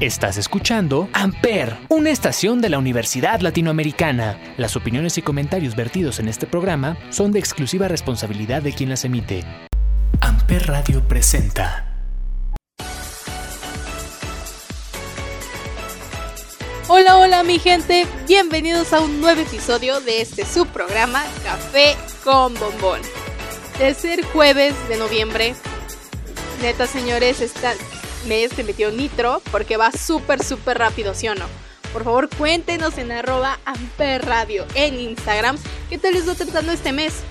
Estás escuchando Amper, una estación de la Universidad Latinoamericana. Las opiniones y comentarios vertidos en este programa son de exclusiva responsabilidad de quien las emite. Amper Radio presenta. Hola, hola mi gente, bienvenidos a un nuevo episodio de este subprograma Café con Bombón. Tercer jueves de noviembre. Neta, señores, este mes se metió nitro porque va súper, súper rápido, ¿sí o no? Por favor, cuéntenos en arroba amperradio en Instagram qué tal les va tratando este mes.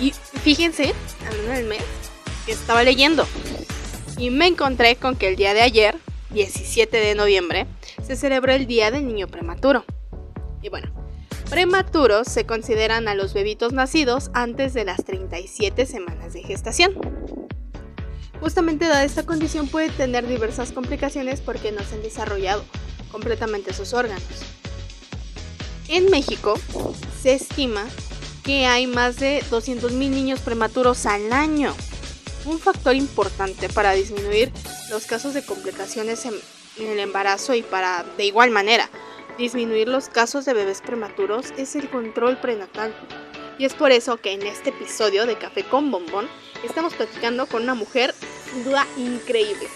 Y fíjense, hablando del mes, que estaba leyendo. Y me encontré con que el día de ayer, 17 de noviembre, se celebró el Día del Niño Prematuro. Y bueno, Prematuros se consideran a los bebitos nacidos antes de las 37 semanas de gestación. Justamente dada esta condición puede tener diversas complicaciones porque no se han desarrollado completamente sus órganos. En México se estima que hay más de 200.000 niños prematuros al año, un factor importante para disminuir los casos de complicaciones en, el embarazo y para, de igual manera, disminuir los casos de bebés prematuros es el control prenatal. Y es por eso que en este episodio de Café con Bombón estamos platicando con una mujer duda increíble,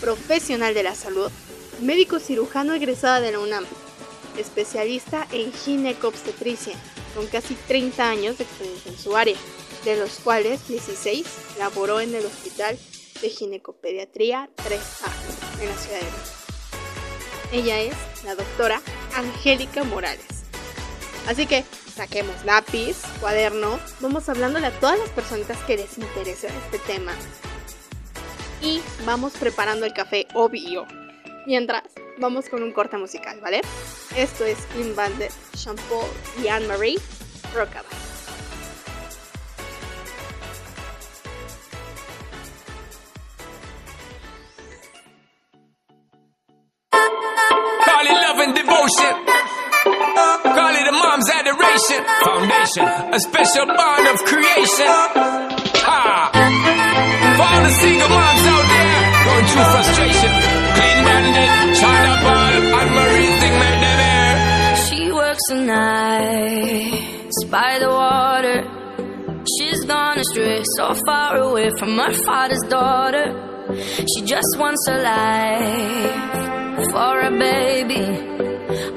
profesional de la salud, médico cirujano egresada de la UNAM, especialista en ginecobstetricia, con casi 30 años de experiencia en su área, de los cuales 16 laboró en el Hospital de Ginecopediatría 3A en la Ciudad de México. Ella es la doctora Angélica Morales. Así que saquemos lápiz, cuaderno, vamos hablándole a todas las personitas que les interese este tema. Y vamos preparando el café obvio. Mientras, vamos con un corte musical, ¿vale? Esto es Clean Bandit, Shampoo y Anne-Marie, Rockabye. Call it a mom's adoration. Foundation, a special bond of creation. Ha! All the single moms out there going through frustration. Clean bandit, China ball, and Marie thing made them air. She works the nights by the water. She's gone astray, so far away from her father's daughter. She just wants a life for a baby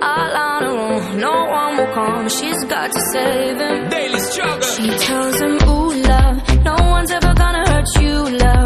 all on her own. No one will come. She's got to save him. Daily struggle. She tells him, Ooh, love, no one's ever gonna hurt you, love.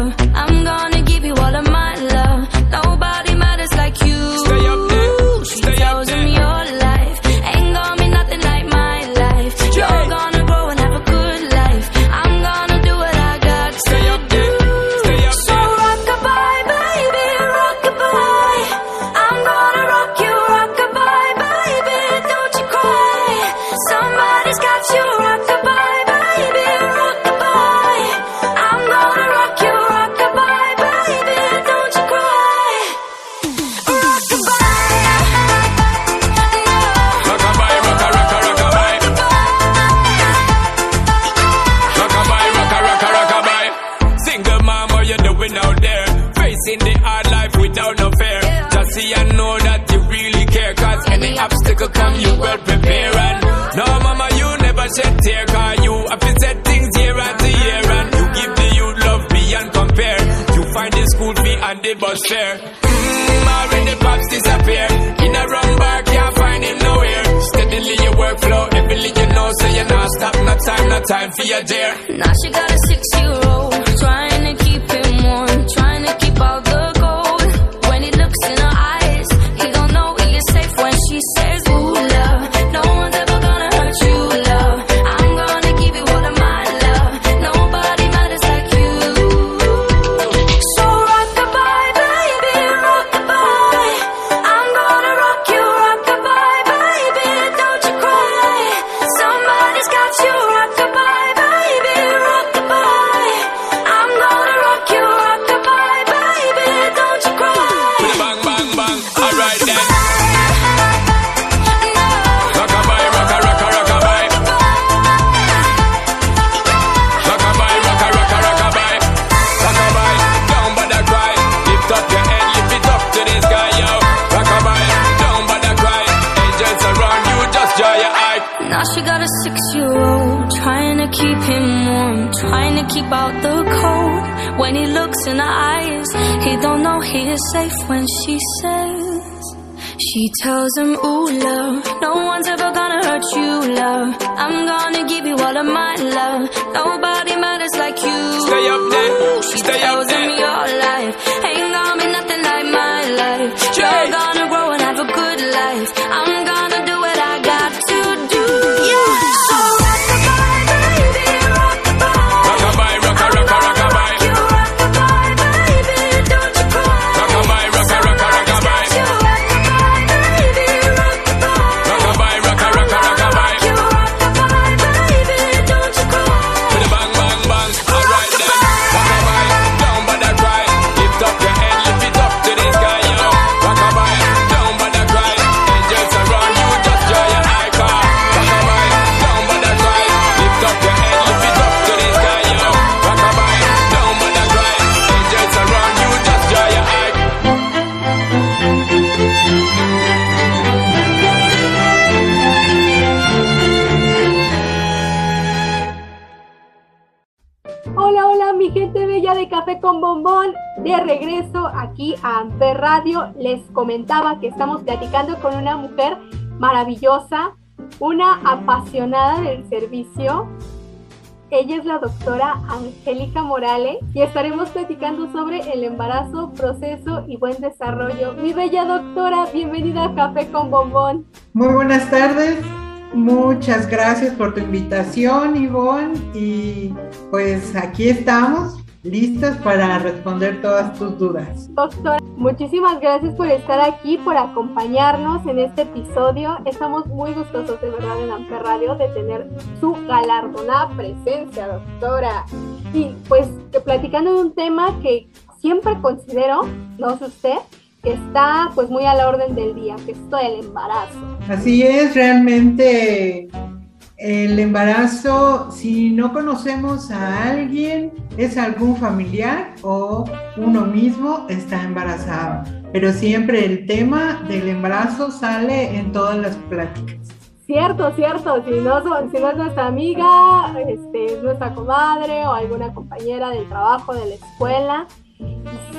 Safe when she says, She tells him, Ooh, love, no one's ever gonna hurt you, love. I'm gonna give you all of my love. Nobody matters like you. Stay up there, She stay tells up there. him your life ain't gonna be nothing like my life. You're gonna grow and have a good life. I'm gonna do De regreso aquí a Amper Radio. Les comentaba que estamos platicando con una mujer maravillosa, una apasionada del servicio. Ella es la doctora Angélica Morales y estaremos platicando sobre el embarazo, proceso y buen desarrollo. Mi bella doctora, bienvenida a Café con Bombón. Muy buenas tardes. Muchas gracias por tu invitación, Ivonne. Y pues aquí estamos, listas para responder todas tus dudas. Doctora, muchísimas gracias por estar aquí, por acompañarnos en este episodio. Estamos muy gustosos de verdad en Amper Radio de tener su galardonada presencia, doctora. Y pues que platicando de un tema que siempre considero, no sé usted, que está pues muy a la orden del día, que es esto del embarazo. Así es, realmente el embarazo, si no conocemos a alguien, es algún familiar o uno mismo está embarazado. Pero siempre el tema del embarazo sale en todas las pláticas. Cierto, cierto, si no, son- si no es nuestra amiga, este, es nuestra comadre o alguna compañera del trabajo, de la escuela.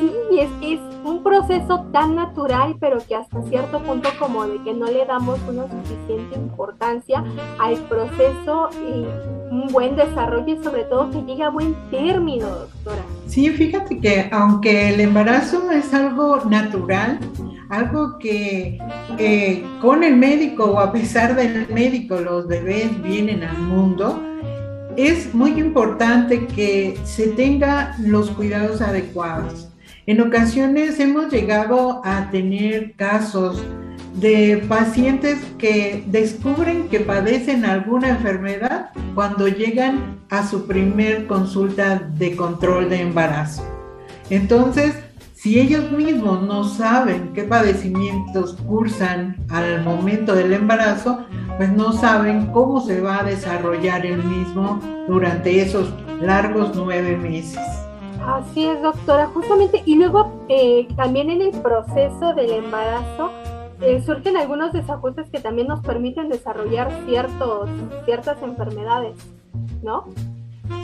Y sí, es que es un proceso tan natural, pero que hasta cierto punto como de que no le damos una suficiente importancia al proceso y un buen desarrollo y sobre todo que llegue a buen término, doctora. Sí, fíjate que aunque el embarazo es algo natural, algo que eh, con el médico o a pesar del médico los bebés vienen al mundo, es muy importante que se tengan los cuidados adecuados. En ocasiones hemos llegado a tener casos de pacientes que descubren que padecen alguna enfermedad cuando llegan a su primer consulta de control de embarazo. Entonces, si ellos mismos no saben qué padecimientos cursan al momento del embarazo, pues no saben cómo se va a desarrollar el mismo durante esos largos nueve meses. Así es, doctora, justamente. Y luego eh, también en el proceso del embarazo eh, surgen algunos desajustes que también nos permiten desarrollar ciertos, ciertas enfermedades, ¿no?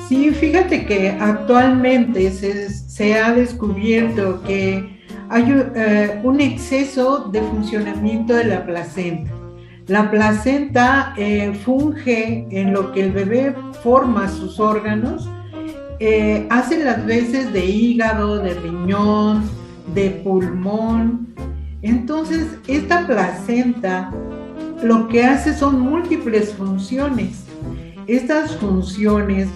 Sí, fíjate que actualmente se, ha descubierto que hay eh, un exceso de funcionamiento de la placenta. La placenta funge en lo que el bebé forma sus órganos, eh, hace las veces de hígado, de riñón, de pulmón. Entonces, esta placenta lo que hace son múltiples funciones. Estas funciones,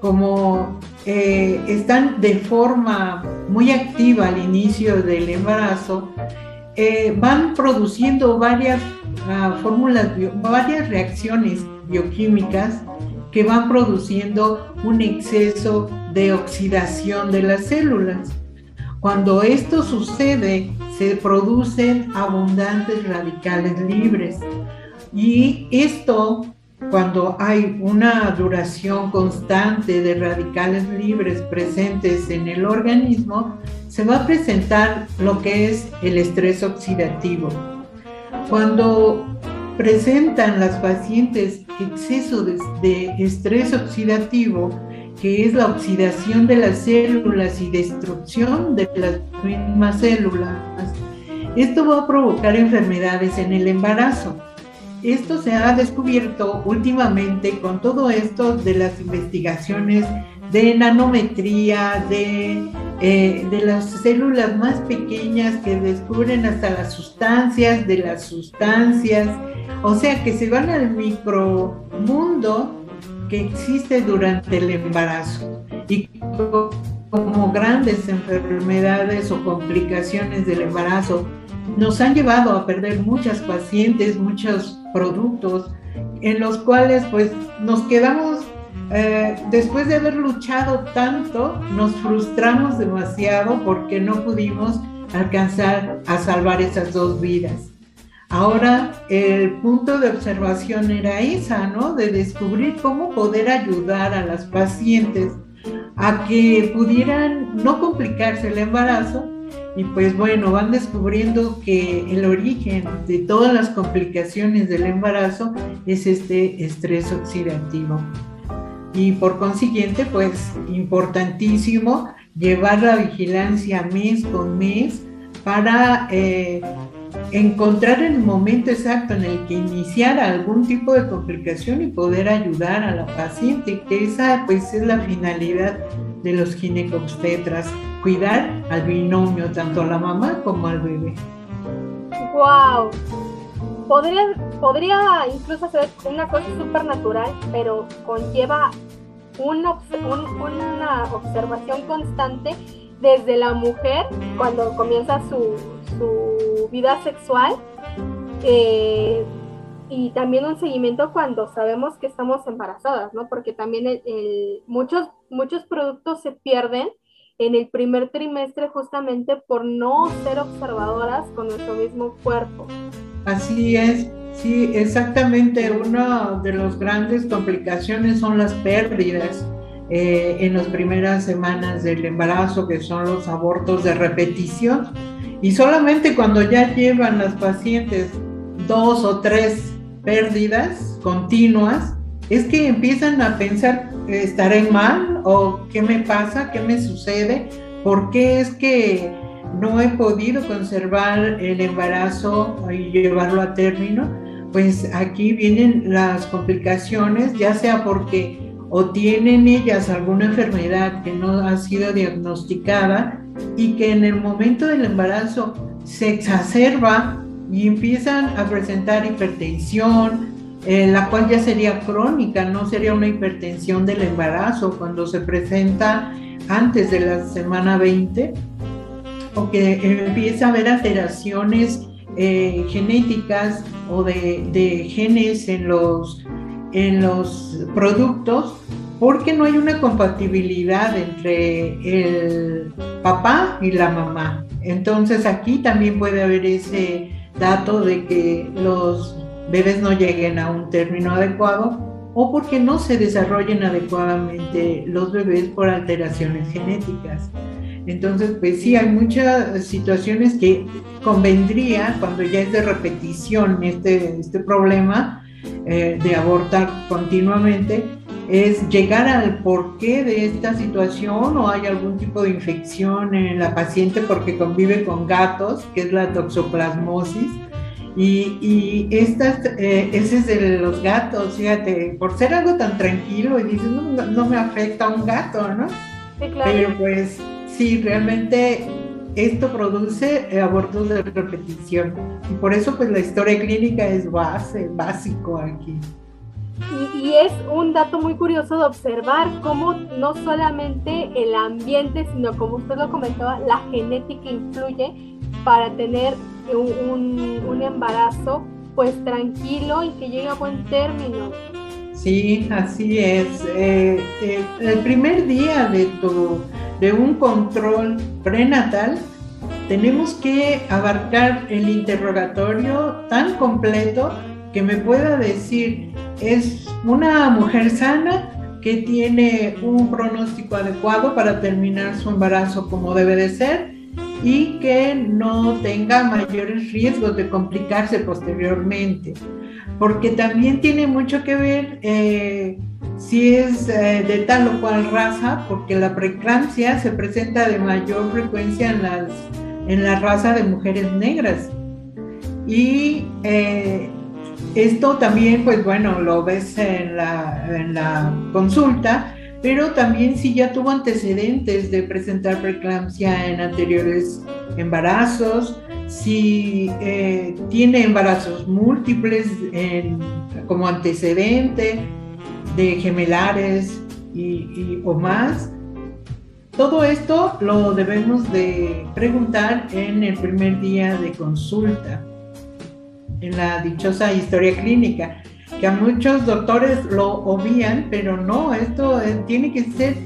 como eh, están de forma muy activa al inicio del embarazo, eh, van produciendo varias uh, fórmulas, varias reacciones bioquímicas que van produciendo un exceso de oxidación de las células. Cuando esto sucede, se producen abundantes radicales libres y esto cuando hay una duración constante de radicales libres presentes en el organismo, se va a presentar lo que es el estrés oxidativo. Cuando presentan las pacientes exceso de, de estrés oxidativo, que es la oxidación de las células y destrucción de las mismas células, esto va a provocar enfermedades en el embarazo. Esto se ha descubierto últimamente con todo esto de las investigaciones de nanometría, de, eh, de las células más pequeñas que descubren hasta las sustancias de las sustancias, o sea que se van al micromundo que existe durante el embarazo. Y como grandes enfermedades o complicaciones del embarazo nos han llevado a perder muchas pacientes, muchos productos en los cuales pues nos quedamos eh, después de haber luchado tanto, nos frustramos demasiado porque no pudimos alcanzar a salvar esas dos vidas. Ahora el punto de observación era esa, ¿no? De descubrir cómo poder ayudar a las pacientes a que pudieran no complicarse el embarazo y pues bueno, van descubriendo que el origen de todas las complicaciones del embarazo es este estrés oxidativo. Y por consiguiente, pues importantísimo llevar la vigilancia mes con mes para eh, encontrar el momento exacto en el que iniciar algún tipo de complicación y poder ayudar a la paciente, que esa pues es la finalidad de los ginecobstetras cuidar al binomio, tanto a la mamá como al bebé. ¡Wow! Podría, podría incluso ser una cosa súper natural, pero conlleva una, una observación constante desde la mujer cuando comienza su, su vida sexual eh, y también un seguimiento cuando sabemos que estamos embarazadas, ¿no? Porque también muchos, muchos productos se pierden en el primer trimestre justamente por no ser observadoras con nuestro mismo cuerpo. Así es, sí, exactamente. Una de las grandes complicaciones son las pérdidas eh, en las primeras semanas del embarazo, que son los abortos de repetición. Y solamente cuando ya llevan las pacientes dos o tres pérdidas continuas, es que empiezan a pensar, ¿estaré mal? ¿O qué me pasa? ¿Qué me sucede? ¿Por qué es que no he podido conservar el embarazo y llevarlo a término? Pues aquí vienen las complicaciones, ya sea porque o tienen ellas alguna enfermedad que no ha sido diagnosticada y que en el momento del embarazo se exacerba y empiezan a presentar hipertensión, eh, la cual ya sería crónica, no sería una hipertensión del embarazo cuando se presenta antes de la semana 20 o que empieza a haber alteraciones eh, genéticas o de, de, genes en los, en los productos porque no hay una compatibilidad entre el papá y la mamá. Entonces aquí también puede haber ese dato de que los bebés no lleguen a un término adecuado o porque no se desarrollen adecuadamente los bebés por alteraciones genéticas. Entonces, pues sí, hay muchas situaciones que convendría, cuando ya es de repetición este, este problema eh, de abortar continuamente, es llegar al porqué de esta situación o hay algún tipo de infección en la paciente porque convive con gatos, que es la toxoplasmosis y, y estas, eh, ese es de los gatos, fíjate, por ser algo tan tranquilo y dices, no, no, me afecta a un gato, ¿no? Sí, claro. Pero pues sí, realmente esto produce abortos de repetición. Y por eso pues la historia clínica es base, básico aquí. Y, es un dato muy curioso de observar cómo no solamente el ambiente, sino como usted lo comentaba, la genética influye para tener un, embarazo pues tranquilo y que llegue a buen término. Sí, así es. Eh, eh, el primer día de, tu, de un control prenatal, tenemos que abarcar el interrogatorio tan completo que me pueda decir, es una mujer sana que tiene un pronóstico adecuado para terminar su embarazo como debe de ser, y que no tenga mayores riesgos de complicarse posteriormente, porque también tiene mucho que ver eh, si es eh, de tal o cual raza, porque la preeclampsia se presenta de mayor frecuencia en, las, en la raza de mujeres negras. Y eh, esto también, pues bueno, lo ves en la, en la consulta, pero también si ya tuvo antecedentes de presentar preeclampsia en anteriores embarazos, si eh, tiene embarazos múltiples como antecedente de gemelares y, o más. Todo esto lo debemos de preguntar en el primer día de consulta, en la dichosa historia clínica que a muchos doctores lo obvían, pero no, esto eh, tiene que ser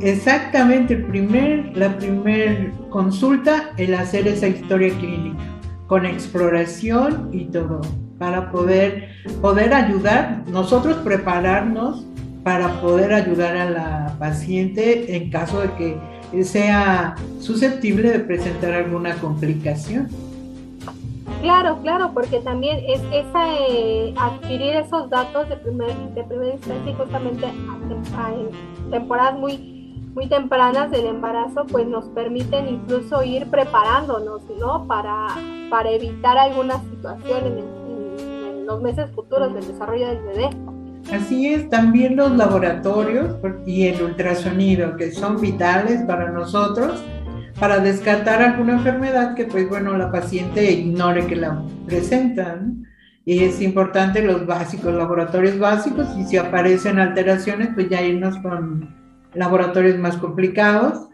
exactamente el primer, la primera consulta, el hacer esa historia clínica, con exploración y todo, para poder, poder ayudar, nosotros prepararnos para poder ayudar a la paciente en caso de que sea susceptible de presentar alguna complicación. Claro, claro, porque también es esa eh, adquirir esos datos de, primer, de primera instancia y justamente en temporadas muy, muy tempranas del embarazo, pues nos permiten incluso ir preparándonos, ¿no? Para, para evitar alguna situación en, en los meses futuros del desarrollo del bebé. Así es, también los laboratorios y el ultrasonido, que son vitales para nosotros para descartar alguna enfermedad que pues bueno la paciente ignore que la presentan y es importante los básicos, laboratorios básicos y si aparecen alteraciones pues ya irnos con laboratorios más complicados.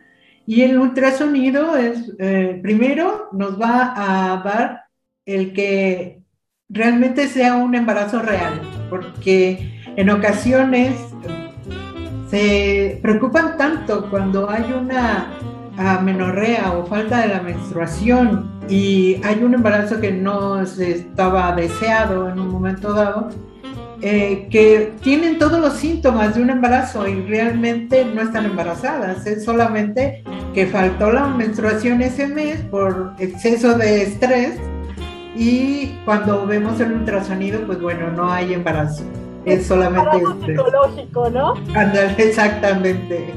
Y el ultrasonido es eh, primero nos va a dar el que realmente sea un embarazo real porque en ocasiones se preocupan tanto cuando hay una amenorrea o falta de la menstruación y hay un embarazo que no se estaba deseado en un momento dado, eh, que tienen todos los síntomas de un embarazo y realmente no están embarazadas, es solamente que faltó la menstruación ese mes por exceso de estrés y cuando vemos el ultrasonido, pues bueno, no hay embarazo, es solamente estrés. psicológico, ¿no? exactamente.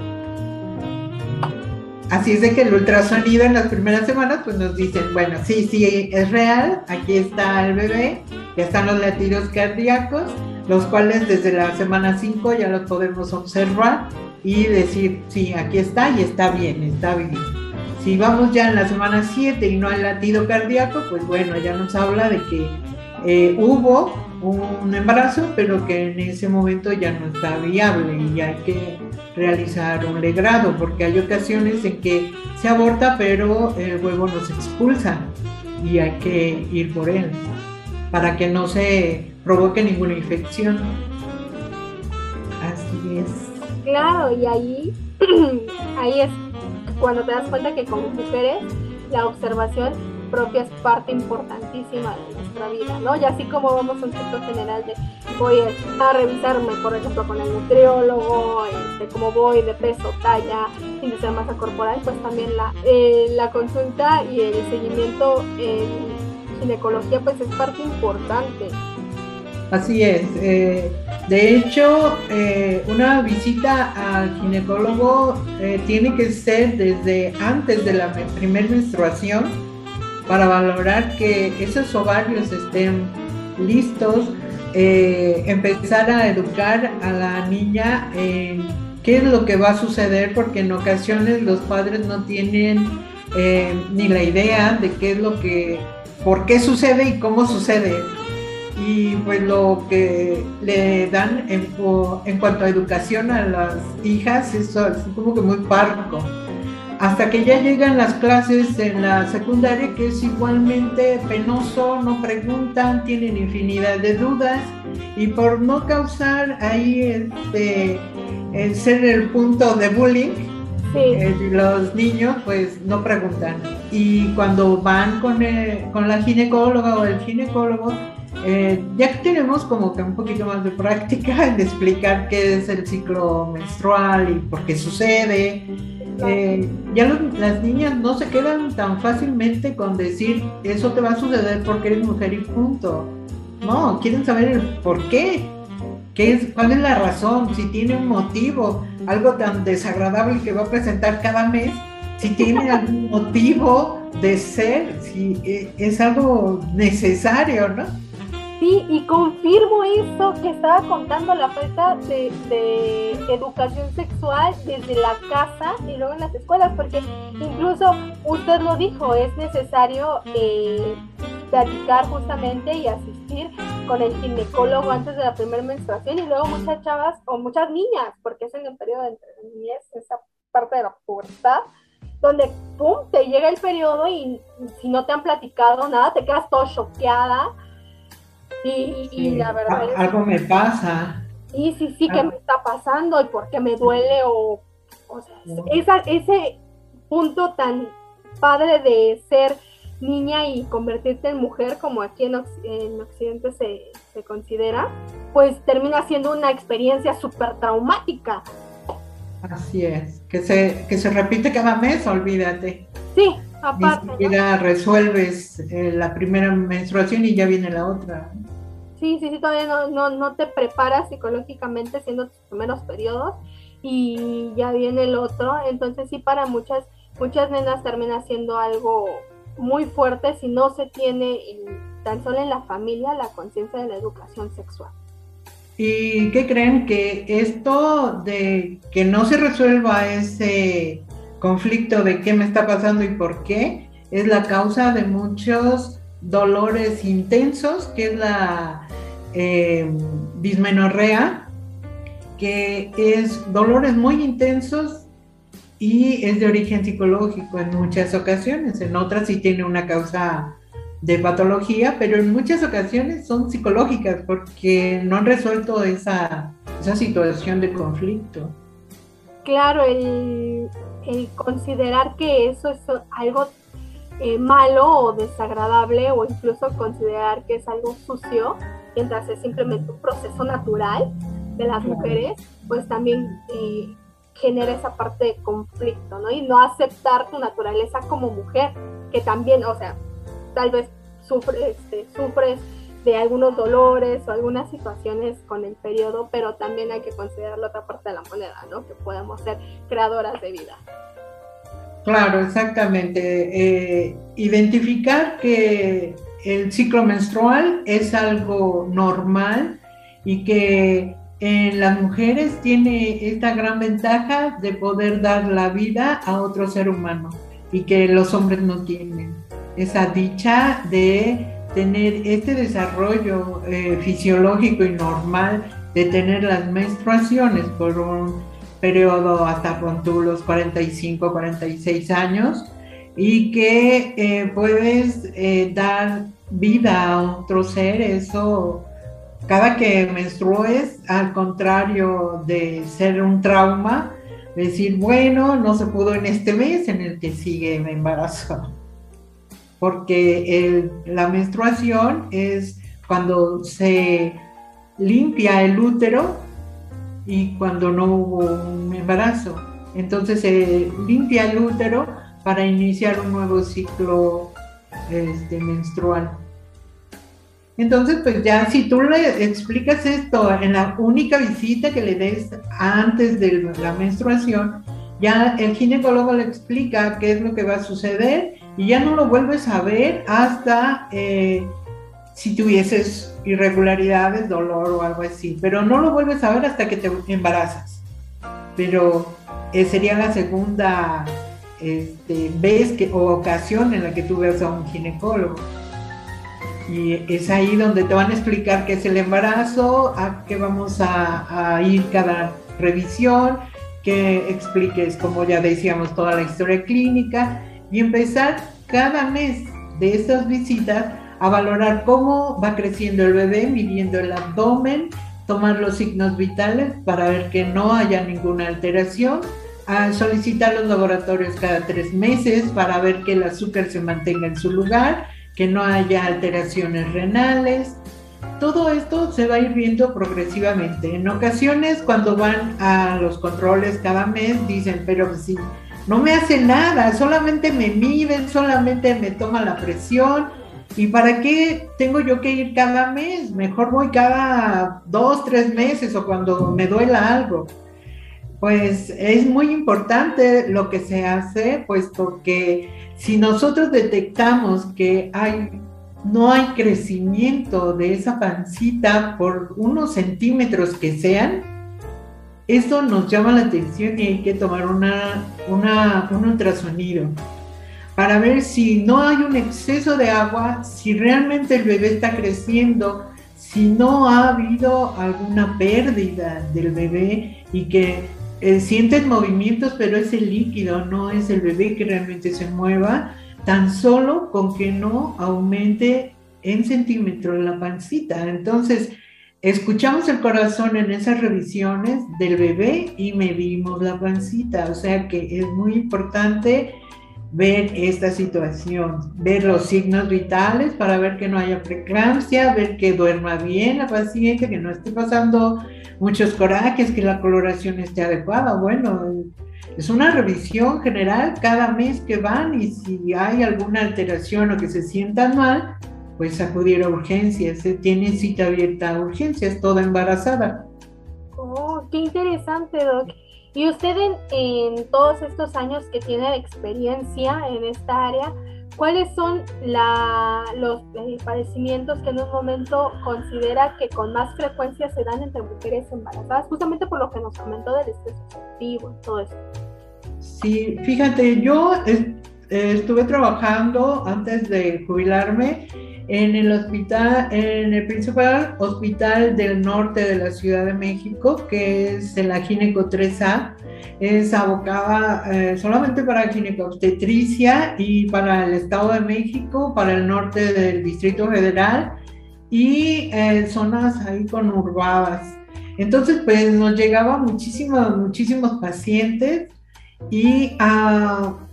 Así es de que el ultrasonido en las primeras semanas pues nos dicen, bueno, sí, sí, es real, aquí está el bebé, ya están los latidos cardíacos, los cuales desde la semana 5 ya los podemos observar y decir, sí, aquí está y está bien, está bien. Si vamos ya en la semana 7 y no hay latido cardíaco, pues bueno, ya nos habla de que eh, hubo un embarazo, pero que en ese momento ya no está viable y hay que realizar un legrado, porque hay ocasiones en que se aborta, pero el huevo no se expulsa y hay que ir por él para que no se provoque ninguna infección. Así es. Claro, y ahí, ahí es cuando te das cuenta que como mujeres la observación propia es parte importantísima de nuestra vida, ¿no? Y así como vamos a un ciclo general de voy a revisarme, por ejemplo, con el nutriólogo, este, cómo voy de peso, talla, índice de masa corporal, pues también la, eh, la consulta y el seguimiento en ginecología pues es parte importante. Así es. Eh, de hecho, eh, una visita al ginecólogo tiene que ser desde antes de la primera menstruación para valorar que esos ovarios estén listos, eh, empezar a educar a la niña en qué es lo que va a suceder, porque en ocasiones los padres no tienen eh, ni la idea de qué es lo que, por qué sucede y cómo sucede. Y pues lo que le dan en, en cuanto a educación a las hijas es como que muy parco hasta que ya llegan las clases en la secundaria, que es igualmente penoso, no preguntan, tienen infinidad de dudas y por no causar ahí este, el ser el punto de bullying, eh, los niños pues no preguntan. Y cuando van con, con la ginecóloga o el ginecólogo, eh, ya tenemos como que un poquito más de práctica en explicar qué es el ciclo menstrual y por qué sucede eh, ya los- las niñas no se quedan tan fácilmente con decir eso te va a suceder porque eres mujer y punto. No, quieren saber el por qué. ¿Qué es, ¿Cuál es la razón? Si tiene un motivo, algo tan desagradable que va a presentar cada mes, si tiene algún motivo de ser, si eh, es algo necesario, ¿no? Sí, y confirmo eso que estaba contando, la falta de, de educación sexual desde la casa y luego en las escuelas, porque incluso usted lo dijo, es necesario eh, platicar justamente y asistir con el ginecólogo antes de la primera menstruación y luego muchas chavas o muchas niñas, porque es en el periodo de entre niñez, esa parte de la pubertad, donde pum, te llega el periodo y si no te han platicado nada, te quedas todo choqueada. Y, la verdad a- es algo me pasa. sí, sí, sí, ¿qué Ah. me está pasando? ¿Y por qué me duele? O, o sea, No. esa- ese punto tan padre de ser niña y convertirte en mujer, como aquí en, en Occidente se, se considera, pues termina siendo una experiencia súper traumática. Así es. Que se, que se repite cada mes, olvídate. Sí, Ni aparte, ¿no? siquiera resuelves eh, la primera menstruación y ya viene la otra. Sí, sí, sí, todavía no, no, no te preparas psicológicamente siendo tus primeros periodos y ya viene el otro. Entonces sí, para muchas, muchas nenas termina siendo algo muy fuerte si no se tiene en- tan solo en la familia la conciencia de la educación sexual. ¿Y qué creen? Que esto de que no se resuelva ese conflicto de qué me está pasando y por qué es la causa de muchos dolores intensos, que es la eh, dismenorrea, que es dolores muy intensos y es de origen psicológico en muchas ocasiones, en otras sí tiene una causa de patología, pero en muchas ocasiones son psicológicas porque no han resuelto esa, esa situación de conflicto. Claro, el, el considerar que eso es algo eh, malo o desagradable o incluso considerar que es algo sucio, mientras es simplemente un proceso natural de las mujeres, pues también eh, genera esa parte de conflicto, ¿no? Y no aceptar tu naturaleza como mujer, que también, o sea, tal vez sufre, este, sufres de algunos dolores o algunas situaciones con el periodo, pero también hay que considerar la otra parte de la moneda, ¿no? Que podemos ser creadoras de vida. Claro, exactamente. Eh, identificar que el ciclo menstrual es algo normal y que en las mujeres tiene esta gran ventaja de poder dar la vida a otro ser humano y que los hombres no tienen. Esa dicha de tener este desarrollo eh, fisiológico y normal de tener las menstruaciones por un periodo hasta con los 45, 46 años y que eh, puedes eh, dar vida a otro ser, eso cada que menstrues, al contrario de ser un trauma, decir, bueno, no se pudo en este mes, en el que sigue me embarazo. Porque la menstruación es cuando se limpia el útero y cuando no hubo un embarazo. Entonces se limpia el útero para iniciar un nuevo ciclo este, menstrual. Entonces, pues ya si tú le explicas esto en la única visita que le des antes de la menstruación, ya el ginecólogo le explica qué es lo que va a suceder y ya no lo vuelves a ver hasta eh, si tuvieses irregularidades, dolor o algo así, pero no lo vuelves a ver hasta que te embarazas. Pero eh, sería la segunda este, vez que, o ocasión en la que tú veas a un ginecólogo. Y es ahí donde te van a explicar qué es el embarazo, a qué vamos a, a ir cada revisión, que expliques, como ya decíamos, toda la historia clínica y empezar cada mes de estas visitas a valorar cómo va creciendo el bebé, midiendo el abdomen, tomar los signos vitales para ver que no haya ninguna alteración, a solicitar los laboratorios cada tres meses para ver que el azúcar se mantenga en su lugar, que no haya alteraciones renales. Todo esto se va a ir viendo progresivamente. En ocasiones, cuando van a los controles cada mes, dicen, pero si no me hace nada, solamente me miden, solamente me toma la presión. ¿Y para qué tengo yo que ir cada mes? Mejor voy cada dos, tres meses o cuando me duela algo. Pues es muy importante lo que se hace, pues porque si nosotros detectamos que no hay crecimiento de esa pancita por unos centímetros que sean, eso nos llama la atención y hay que tomar una, una, un ultrasonido para ver si no hay un exceso de agua, si realmente el bebé está creciendo, si no ha habido alguna pérdida del bebé y que eh, sienten movimientos, pero es el líquido, no es el bebé que realmente se mueva, tan solo con que no aumente en centímetros la pancita. Entonces, escuchamos el corazón en esas revisiones del bebé y medimos la pancita, o sea que es muy importante ver esta situación, ver los signos vitales para ver que no haya preeclampsia, ver que duerma bien la paciente, que no esté pasando muchos corajes, que la coloración esté adecuada. Bueno, es una revisión general cada mes que van y si hay alguna alteración o que se sientan mal, pues acudir a urgencias. Se tiene cita abierta a urgencias, toda embarazada. Oh, qué interesante. Y usted en, todos estos años que tiene experiencia en esta área, ¿cuáles son los eh, padecimientos que en un momento considera que con más frecuencia se dan entre mujeres embarazadas, justamente por lo que nos comentó del estrés oxidativo y todo eso? Sí, fíjate, yo estuve trabajando antes de jubilarme en el hospital, en el principal hospital del norte de la Ciudad de México, que es la Gineco 3A, es abocada eh, solamente para ginecobstetricia y para el Estado de México, para el norte del Distrito Federal y eh, zonas ahí conurbadas. Entonces, pues nos llegaban muchísimos, muchísimos pacientes y a ah,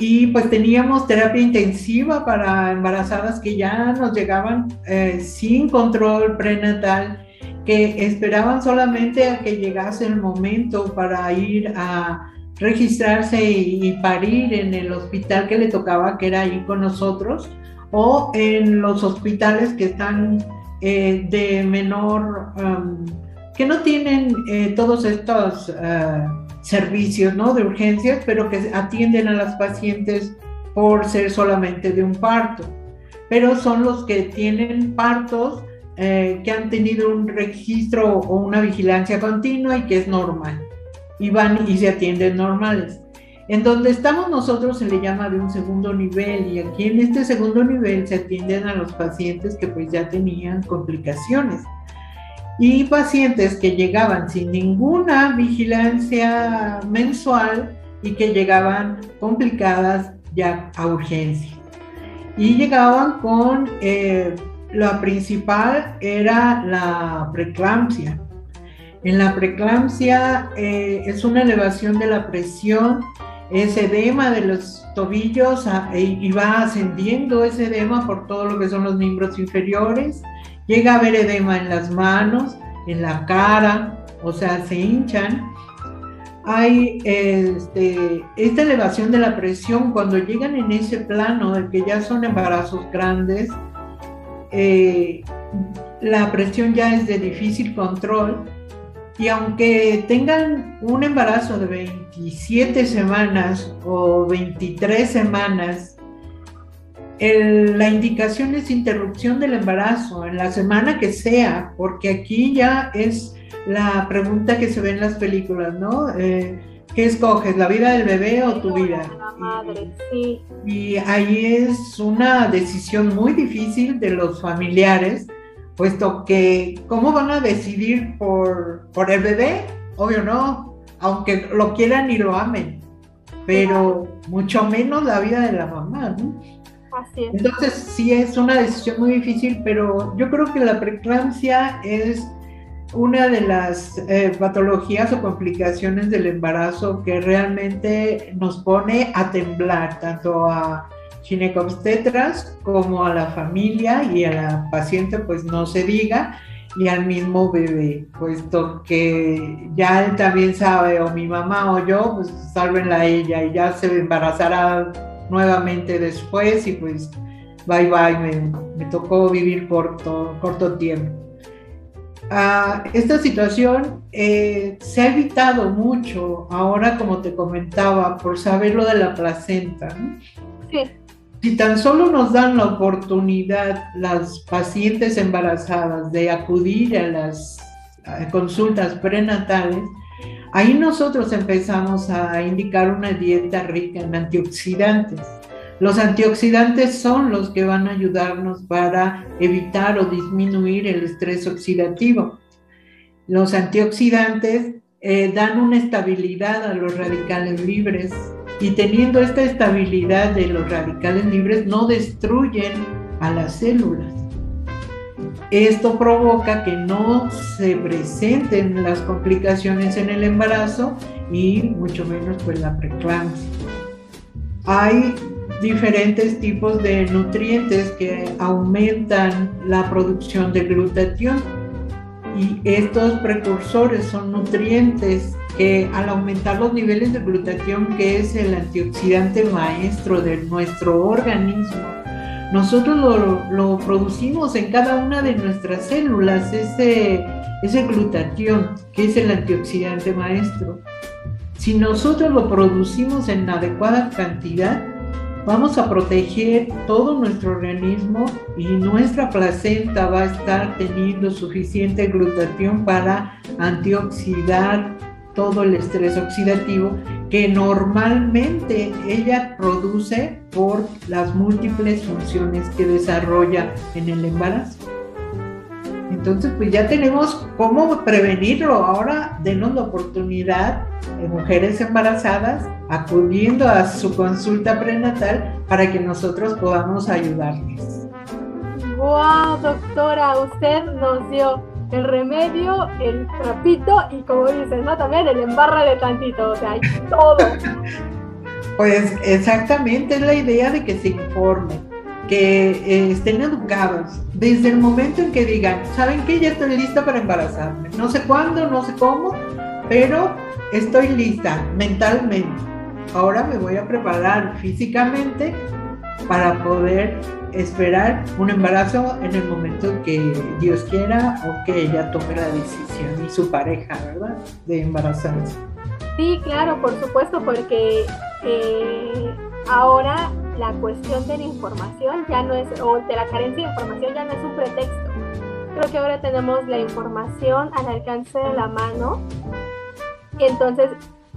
y pues teníamos terapia intensiva para embarazadas que ya nos llegaban eh, sin control prenatal, que esperaban solamente a que llegase el momento para ir a registrarse y, parir en el hospital que le tocaba, que era ahí con nosotros, o en los hospitales que están eh, de menor, um, que no tienen eh, todos estos... Uh, servicios ¿no? de urgencias, pero que atienden a las pacientes por ser solamente de un parto. Pero son los que tienen partos eh, que han tenido un registro o una vigilancia continua y que es normal. Y van y se atienden normales. En donde estamos nosotros se le llama de un segundo nivel y aquí en este segundo nivel se atienden a los pacientes que pues ya tenían complicaciones y pacientes que llegaban sin ninguna vigilancia mensual y que llegaban complicadas ya a urgencia. Y llegaban con, eh, la principal era la preeclampsia. En la preeclampsia eh, es una elevación de la presión, es edema de los tobillos ah, y va ascendiendo ese edema por todo lo que son los miembros inferiores Llega a haber edema en las manos, en la cara, o sea, se hinchan. Hay este, esta elevación de la presión cuando llegan en ese plano de que ya son embarazos grandes, eh, la presión ya es de difícil control y aunque tengan un embarazo de 27 semanas o 23 semanas la indicación es interrupción del embarazo en la semana que sea, porque aquí ya es la pregunta que se ve en las películas, ¿no? Eh, ¿Qué escoges, la vida del bebé o tu vida? sí. y ahí es una decisión muy difícil de los familiares, puesto que ¿cómo van a decidir por, por el bebé? Obvio no, aunque lo quieran y lo amen, pero mucho menos la vida de la mamá, ¿no? Entonces sí es una decisión muy difícil, pero yo creo que la preeclampsia es una de las eh, patologías o complicaciones del embarazo que realmente nos pone a temblar, tanto a ginecobstetras como a la familia y a la paciente, pues no se diga. y al mismo bebé, puesto que ya él también sabe, o mi mamá o yo, pues sálvenla a ella y ya se embarazará nuevamente después y pues bye bye, me, me tocó vivir corto, corto tiempo. Ah, esta situación eh, se ha evitado mucho ahora, como te comentaba, por saber lo de la placenta. ¿no? Sí. Si tan solo nos dan la oportunidad las pacientes embarazadas de acudir a las consultas prenatales, ahí nosotros empezamos a indicar una dieta rica en antioxidantes. Los antioxidantes son los que van a ayudarnos para evitar o disminuir el estrés oxidativo. Los antioxidantes eh, dan una estabilidad a los radicales libres y teniendo esta estabilidad de los radicales libres no destruyen a las células. Esto provoca que no se presenten las complicaciones en el embarazo y mucho menos pues la preeclampsia. Hay diferentes tipos de nutrientes que aumentan la producción de glutatión y estos precursores son nutrientes que al aumentar los niveles de glutatión, que es el antioxidante maestro de nuestro organismo, nosotros lo, producimos en cada una de nuestras células, ese, ese glutatión, que es el antioxidante maestro. Si nosotros lo producimos en adecuada cantidad, vamos a proteger todo nuestro organismo y nuestra placenta va a estar teniendo suficiente glutatión para antioxidar todo el estrés oxidativo que normalmente ella produce por las múltiples funciones que desarrolla en el embarazo. Entonces, pues ya tenemos cómo prevenirlo. Ahora denos la oportunidad de mujeres embarazadas acudiendo a su consulta prenatal para que nosotros podamos ayudarles. Wow, doctora, usted nos dio el remedio, el trapito y como dices, ¿no? También el embarra de tantito, o sea, hay todo. Pues exactamente es la idea de que se informen, que eh, estén educados desde el momento en que digan, ¿saben qué? Ya estoy lista para embarazarme. No sé cuándo, no sé cómo, pero estoy lista mentalmente. Ahora me voy a preparar físicamente para poder esperar un embarazo en el momento que Dios quiera o que ella tome la decisión y su pareja, ¿verdad? De embarazarse. Sí, claro, por supuesto, porque eh, ahora la cuestión de la información ya no es, o de la carencia de información ya no es un pretexto. Creo que ahora tenemos la información al alcance de la mano. Entonces,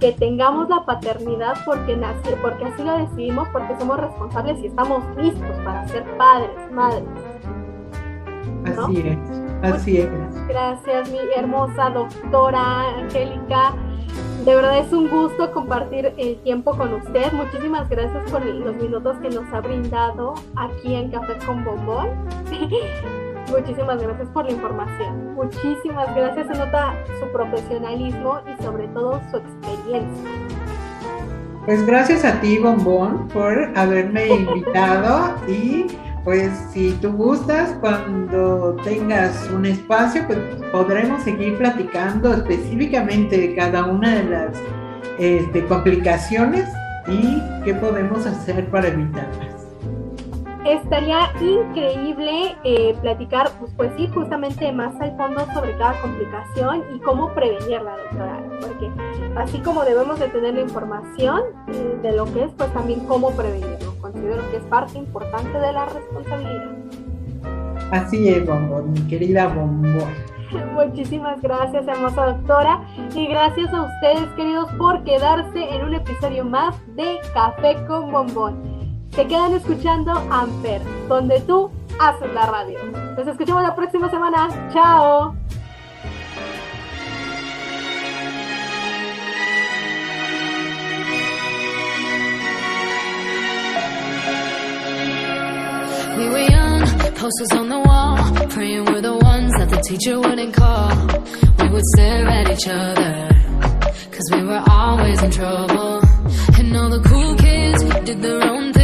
que tengamos la paternidad porque, nace, porque así lo decidimos, porque somos responsables y estamos listos para ser padres, madres. ¿no? Así es, así es. Gracias, mi hermosa doctora Angélica. De verdad es un gusto compartir el tiempo con usted. Muchísimas gracias por los minutos que nos ha brindado aquí en Café con Bombón. Muchísimas gracias por la información. Muchísimas gracias. Se nota su profesionalismo y sobre todo su experiencia. Pues gracias a ti, Bombón, por haberme invitado y pues si tú gustas, cuando tengas un espacio, pues podremos seguir platicando específicamente de cada una de las este, complicaciones y qué podemos hacer para evitarlas. Estaría increíble eh, platicar, pues, pues sí, justamente más al fondo sobre cada complicación y cómo prevenirla, doctora. Porque así como debemos de tener la información eh, de lo que es, pues también cómo prevenirlo. Considero que es parte importante de la responsabilidad. Así es, Bombón, mi querida Bombón. Muchísimas gracias, hermosa doctora. Y gracias a ustedes, queridos, por quedarse en un episodio más de Café con Bombón. Se quedan escuchando Amper, donde tú haces la radio. Nos escuchamos la próxima semana. Chao. We were young, posters on the wall, praying we're the ones that the teacher wouldn't call. We would stare at each other, cause we were always in trouble. And all the cool kids did their own thing.